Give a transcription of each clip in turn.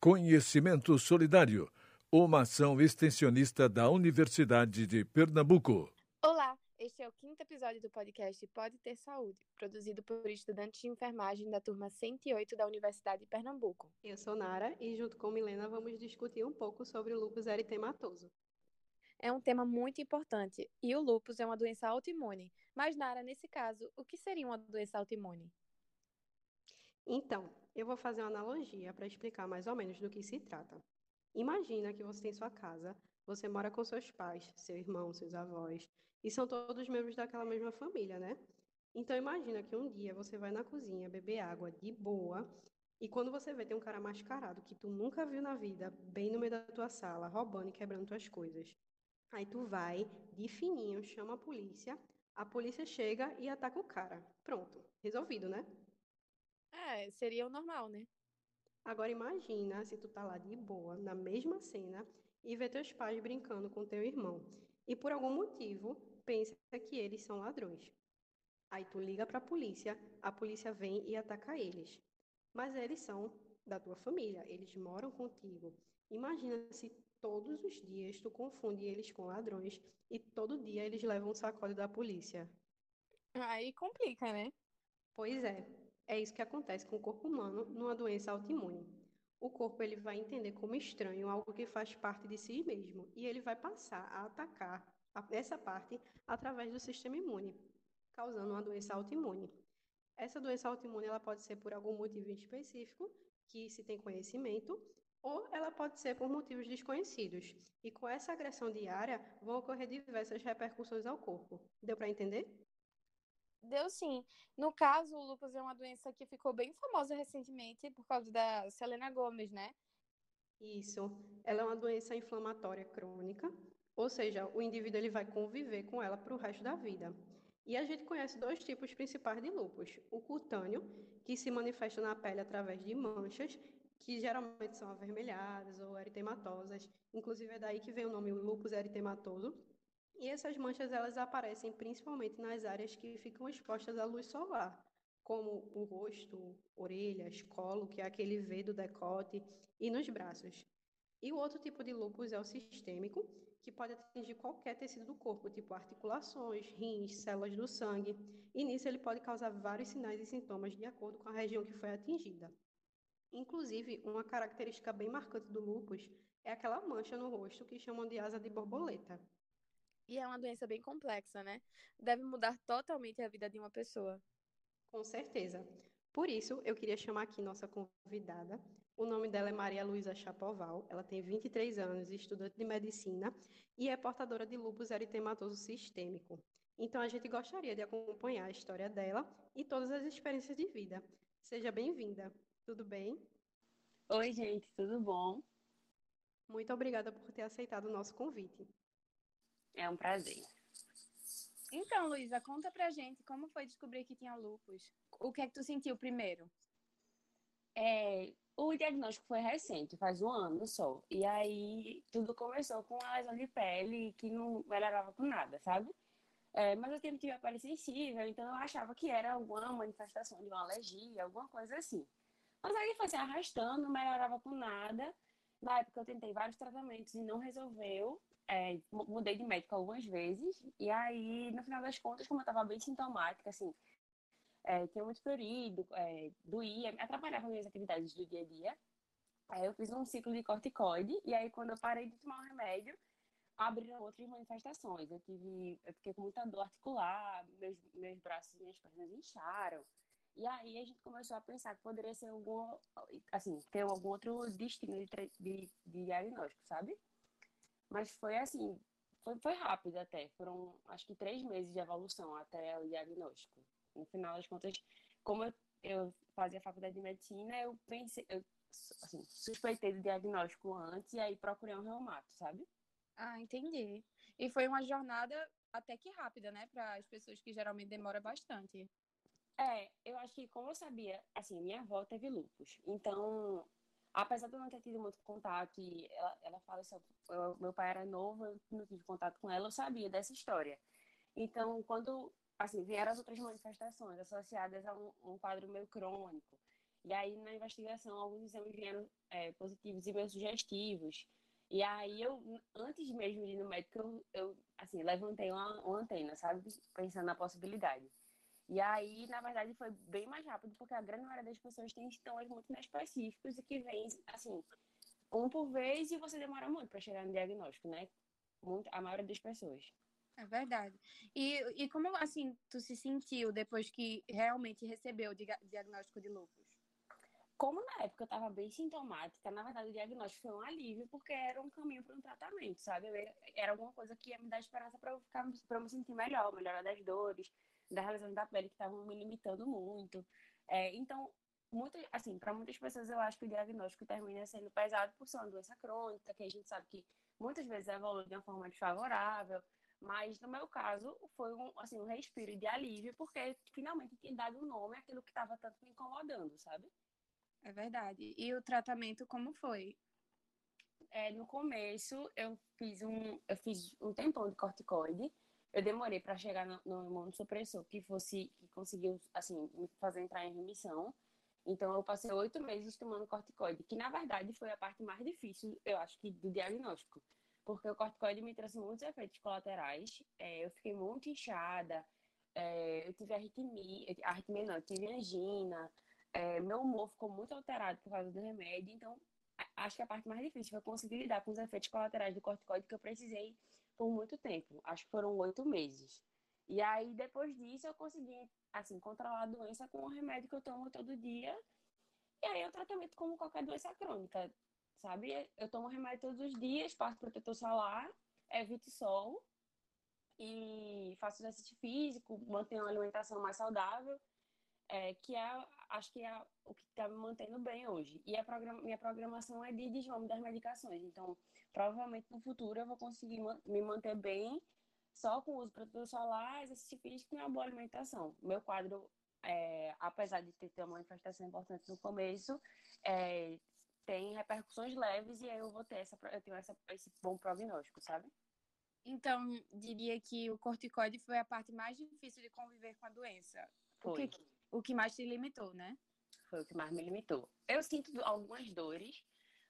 Conhecimento Solidário, uma ação extensionista da Universidade de Pernambuco. Olá, este é o quinto episódio do podcast Pode Ter Saúde, produzido por estudantes de enfermagem da turma 108 da Universidade de Pernambuco. Eu sou Nara e, junto com Milena, vamos discutir um pouco sobre o lúpus eritematoso. É um tema muito importante e o lúpus é uma doença autoimune. Mas, Nara, nesse caso, o que seria uma doença autoimune? Então, eu vou fazer uma analogia para explicar mais ou menos do que se trata. Imagina que você tem sua casa, você mora com seus pais, seu irmão, seus avós, e são todos membros daquela mesma família, né? Então imagina que um dia você vai na cozinha beber água de boa, e quando você vê tem um cara mascarado que tu nunca viu na vida, bem no meio da tua sala, roubando e quebrando tuas coisas. Aí tu vai, de fininho, chama a polícia, a polícia chega e ataca o cara. Pronto, resolvido, né? É, seria o normal, né? Agora imagina se tu tá lá de boa, na mesma cena, e vê teus pais brincando com teu irmão. E por algum motivo, pensa que eles são ladrões. Aí tu liga para a polícia, a polícia vem e ataca eles. Mas eles são da tua família, eles moram contigo. Imagina se todos os dias tu confunde eles com ladrões e todo dia eles levam um sacode da polícia. Aí complica, né? Pois é. É isso que acontece com o corpo humano numa doença autoimune. O corpo ele vai entender como estranho algo que faz parte de si mesmo e ele vai passar a atacar essa parte através do sistema imune, causando uma doença autoimune. Essa doença autoimune ela pode ser por algum motivo específico que se tem conhecimento ou ela pode ser por motivos desconhecidos. E com essa agressão diária vão ocorrer diversas repercussões ao corpo. Deu para entender? Deu sim. No caso, o lúpus é uma doença que ficou bem famosa recentemente por causa da Selena Gomes, né? Isso. Ela é uma doença inflamatória crônica, ou seja, o indivíduo ele vai conviver com ela para o resto da vida. E a gente conhece dois tipos principais de lúpus: o cutâneo, que se manifesta na pele através de manchas, que geralmente são avermelhadas ou eritematosas. Inclusive é daí que vem o nome lúpus eritematoso, e essas manchas elas aparecem principalmente nas áreas que ficam expostas à luz solar, como o rosto, orelhas, colo, que é aquele V do decote, e nos braços. E o outro tipo de lúpus é o sistêmico, que pode atingir qualquer tecido do corpo, tipo articulações, rins, células do sangue, e nisso ele pode causar vários sinais e sintomas de acordo com a região que foi atingida. Inclusive, uma característica bem marcante do lúpus é aquela mancha no rosto que chamam de asa de borboleta. E é uma doença bem complexa, né? Deve mudar totalmente a vida de uma pessoa. Com certeza. Por isso, eu queria chamar aqui nossa convidada. O nome dela é Maria Luísa Chapoval. Ela tem 23 anos, estudante de medicina e é portadora de lúpus eritematoso sistêmico. Então, a gente gostaria de acompanhar a história dela e todas as experiências de vida. Seja bem-vinda. Tudo bem? Oi, gente, tudo bom? Muito obrigada por ter aceitado o nosso convite. É um prazer. Então, Luísa, conta pra gente como foi descobrir que tinha lupus. O que é que tu sentiu primeiro? É, o diagnóstico foi recente, faz um ano só. E aí tudo começou com a lesão de pele que não melhorava com nada, sabe? É, mas eu sempre tive a pele sensível, então eu achava que era alguma manifestação de uma alergia, alguma coisa assim. Mas aí foi se arrastando, não melhorava com nada. Na época eu tentei vários tratamentos e não resolveu é, mudei de médico algumas vezes, e aí, no final das contas, como eu estava bem sintomática, assim, é, tinha muito florido, é, doía, atrapalhava minhas atividades do dia a dia. Aí eu fiz um ciclo de corticoide, e aí quando eu parei de tomar o remédio, abriram outras manifestações. Eu tive, eu fiquei com muita dor articular, meus, meus braços e minhas pernas incharam. E aí a gente começou a pensar que poderia ser algum, assim, ter algum outro destino de, de, de diagnóstico, sabe? Mas foi assim, foi, foi rápido até. Foram acho que três meses de evolução até o diagnóstico. No final das contas, como eu, eu fazia faculdade de medicina, eu pensei, eu assim, suspeitei do diagnóstico antes e aí procurei um reumato, sabe? Ah, entendi. E foi uma jornada até que rápida, né, para as pessoas que geralmente demora bastante. É, eu acho que como eu sabia, assim, minha avó teve lupus. Então, apesar de eu não ter tido muito contato, e ela, ela fala assim, eu, meu pai era novo, eu não tive contato com ela, eu sabia dessa história. Então, quando, assim, vieram as outras manifestações associadas a um, um quadro meio crônico, E aí, na investigação, alguns exames vieram é, positivos e meio sugestivos. E aí, eu, antes mesmo de ir no médico, eu, eu assim, levantei uma, uma antena, sabe? Pensando na possibilidade. E aí, na verdade, foi bem mais rápido, porque a grande maioria das pessoas tem sintomas muito específicos e que vem, assim, um por vez e você demora muito para chegar no diagnóstico, né? Muito, a maioria das pessoas. É verdade. E, e como, assim, tu se sentiu depois que realmente recebeu o diagnóstico de lúpus? Como na época eu estava bem sintomática, na verdade o diagnóstico foi um alívio, porque era um caminho para um tratamento, sabe? Era alguma coisa que ia me dar esperança para eu, ficar, eu me sentir melhor, melhorar das dores, da realização da pele que estavam me limitando muito. É, então, muito, assim, para muitas pessoas eu acho que o diagnóstico termina sendo pesado por ser uma doença crônica, que a gente sabe que muitas vezes evolui de uma forma desfavorável, mas no meu caso foi um, assim, um respiro de alívio, porque finalmente tinha dado um nome àquilo que estava tanto me incomodando, sabe? É verdade. E o tratamento como foi? É, no começo eu fiz um eu fiz um tempão de corticoide. Eu demorei para chegar no, no imunossupressor que fosse que conseguiu assim me fazer entrar em remissão. Então eu passei oito meses tomando corticoide, que na verdade foi a parte mais difícil, eu acho que do diagnóstico, porque o corticoide me trouxe muitos efeitos colaterais. É, eu fiquei muito inchada, é, eu tive arritmia, arritmia não, eu tive angina, é, meu humor ficou muito alterado por causa do remédio, então acho que a parte mais difícil foi conseguir lidar com os efeitos colaterais do corticoide que eu precisei por muito tempo. Acho que foram oito meses. E aí, depois disso, eu consegui, assim, controlar a doença com o remédio que eu tomo todo dia. E aí, o tratamento como qualquer doença crônica, sabe? Eu tomo remédio todos os dias, passo protetor solar, evito sol e faço exercício físico, mantenho uma alimentação mais saudável, é, que é acho que é o que está me mantendo bem hoje. E a programa, minha programação é de desvame das medicações. Então, provavelmente no futuro eu vou conseguir me manter bem só com o uso de protetor solar, exercício físico e uma boa alimentação. Meu quadro, é, apesar de ter, ter uma manifestação importante no começo, é, tem repercussões leves e aí eu vou ter essa, eu tenho essa, esse bom prognóstico, sabe? Então, diria que o corticoide foi a parte mais difícil de conviver com a doença. Foi. O que, o que mais te limitou, né? Foi o que mais me limitou. Eu sinto algumas dores,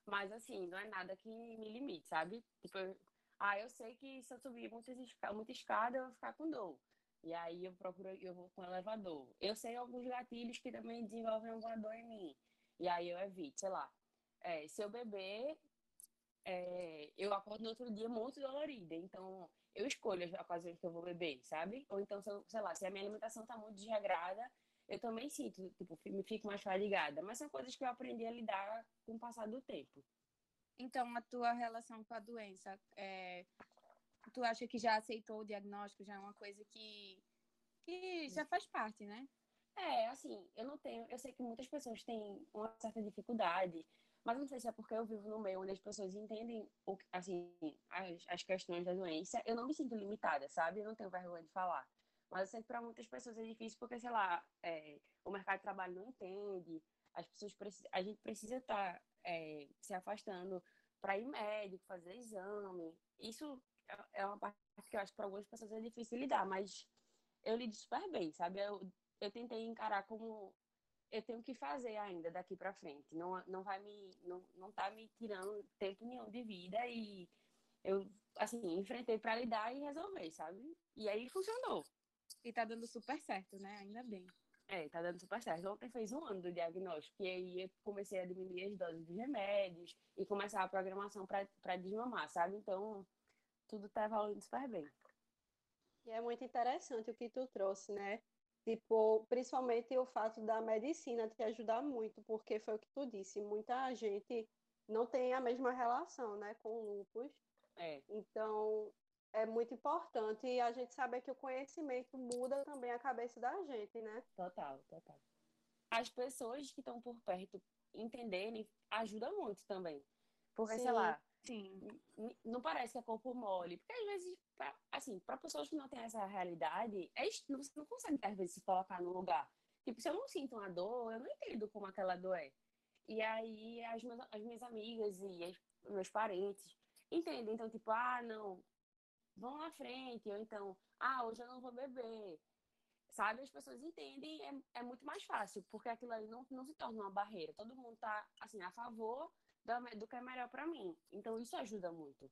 mas assim, não é nada que me limite, sabe? Tipo, ah, eu sei que se eu subir muita, muita escada, eu vou ficar com dor. E aí eu procuro, eu vou com elevador. Eu sei alguns gatilhos que também desenvolvem alguma dor em mim. E aí eu evito, sei lá. É, se eu beber, é, eu acordo no outro dia muito dolorida. Então, eu escolho as ocasiões que eu vou beber, sabe? Ou então, se eu, sei lá, se a minha alimentação tá muito desregrada, eu também sinto, tipo, me fico mais fadigada. Mas são coisas que eu aprendi a lidar com o passar do tempo. Então, a tua relação com a doença, é... tu acha que já aceitou o diagnóstico? Já é uma coisa que, que já faz parte, né? É, assim, eu não tenho. Eu sei que muitas pessoas têm uma certa dificuldade, mas não sei se é porque eu vivo no meio onde as pessoas entendem, o, assim, as, as questões da doença. Eu não me sinto limitada, sabe? Eu não tenho vergonha de falar. Mas eu sei que para muitas pessoas é difícil porque, sei lá, é, o mercado de trabalho não entende, as pessoas precisam, a gente precisa estar tá, é, se afastando para ir médico, fazer exame. Isso é, é uma parte que eu acho que para algumas pessoas é difícil lidar, mas eu lido super bem, sabe? Eu, eu tentei encarar como eu tenho que fazer ainda daqui para frente. Não, não vai me não, não tá me tirando tempo nenhum de vida e eu assim, enfrentei para lidar e resolver, sabe? E aí funcionou. E tá dando super certo, né? Ainda bem. É, tá dando super certo. Ontem fez um ano do diagnóstico. E aí eu comecei a diminuir as doses de remédios e começar a programação para desmamar, sabe? Então, tudo tá evoluindo super bem. E é muito interessante o que tu trouxe, né? Tipo, principalmente o fato da medicina te ajudar muito, porque foi o que tu disse, muita gente não tem a mesma relação, né, com o lúpus. É. Então, é muito importante a gente saber que o conhecimento muda também a cabeça da gente, né? Total, total. As pessoas que estão por perto entenderem ajuda muito também. Porque, sim, sei lá, sim. não parece que é corpo mole. Porque às vezes, pra, assim, para pessoas que não têm essa realidade, é, você não consegue, às vezes, se colocar no lugar. Tipo, se eu não sinto uma dor, eu não entendo como aquela dor é. E aí, as minhas, as minhas amigas e as, meus parentes entendem. Então, tipo, ah, não, vão à frente, ou então, ah, hoje eu não vou beber. sabe, as pessoas entendem, é, é muito mais fácil, porque aquilo ali não, não se torna uma barreira. Todo mundo tá, assim, a favor do, do que é melhor para mim. Então, isso ajuda muito.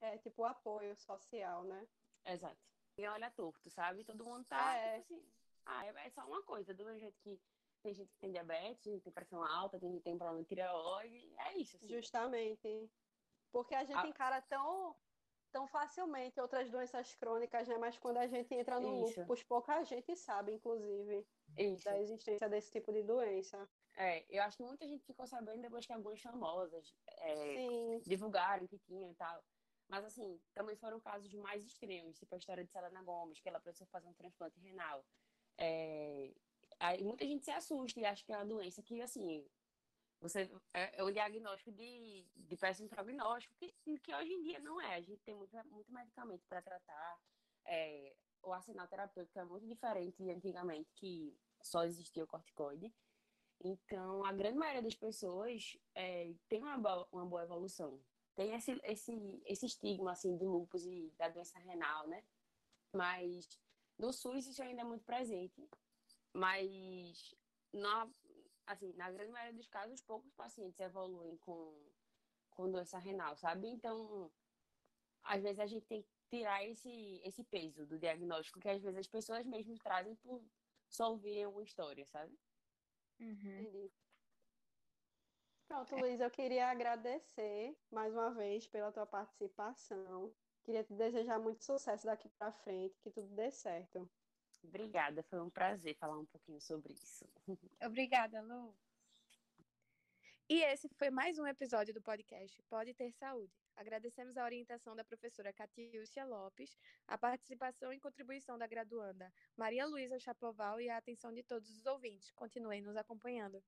É tipo apoio social, né? Exato. E olha torto, sabe? Todo mundo tá, É. tipo assim, ah, é é só uma coisa, do mesmo jeito que tem gente que tem diabetes, tem pressão alta, tem gente que tem problema de tireoide, é isso, assim. Justamente. Porque a gente Ah. encara tão, tão facilmente outras doenças crônicas, né? Mas quando a gente entra no Isso. lúpus, pouca gente sabe, inclusive, Isso. da existência desse tipo de doença. É, eu acho que muita gente ficou sabendo depois que algumas famosas é, divulgaram que tinha e tal. Mas, assim, também foram casos mais extremos, tipo a história de Selena Gomes, que ela precisou fazer um transplante renal. É, aí muita gente se assusta e acha que é uma doença que, assim, você é, é um diagnóstico de, de péssimo prognóstico, que, que hoje em dia não é. A gente tem muito, muito medicamento para tratar. É, o arsenal terapêutico é muito diferente de antigamente, que só existia o corticoide. Então, a grande maioria das pessoas é, tem uma boa, uma boa evolução. Tem esse, esse, esse estigma, assim, do lúpus e da doença renal, né? Mas no SUS isso ainda é muito presente. Mas, na, assim, na grande maioria dos casos, poucos pacientes evoluem com, com doença renal, sabe? Então, às vezes a gente tem que tirar esse, esse peso do diagnóstico, que às vezes as pessoas mesmo trazem por só ouvirem uma história, sabe? Uhum. entendi. Pronto, Luiz, eu queria agradecer mais uma vez pela tua participação. Queria te desejar muito sucesso daqui para frente, que tudo dê certo. Obrigada, foi um prazer falar um pouquinho sobre isso. Obrigada, Lu. E esse foi mais um episódio do podcast Pode Ter Saúde. Agradecemos a orientação da professora Catiúcia Lopes, a participação e contribuição da graduanda Maria Luísa Chapoval e a atenção de todos os ouvintes. Continuem nos acompanhando.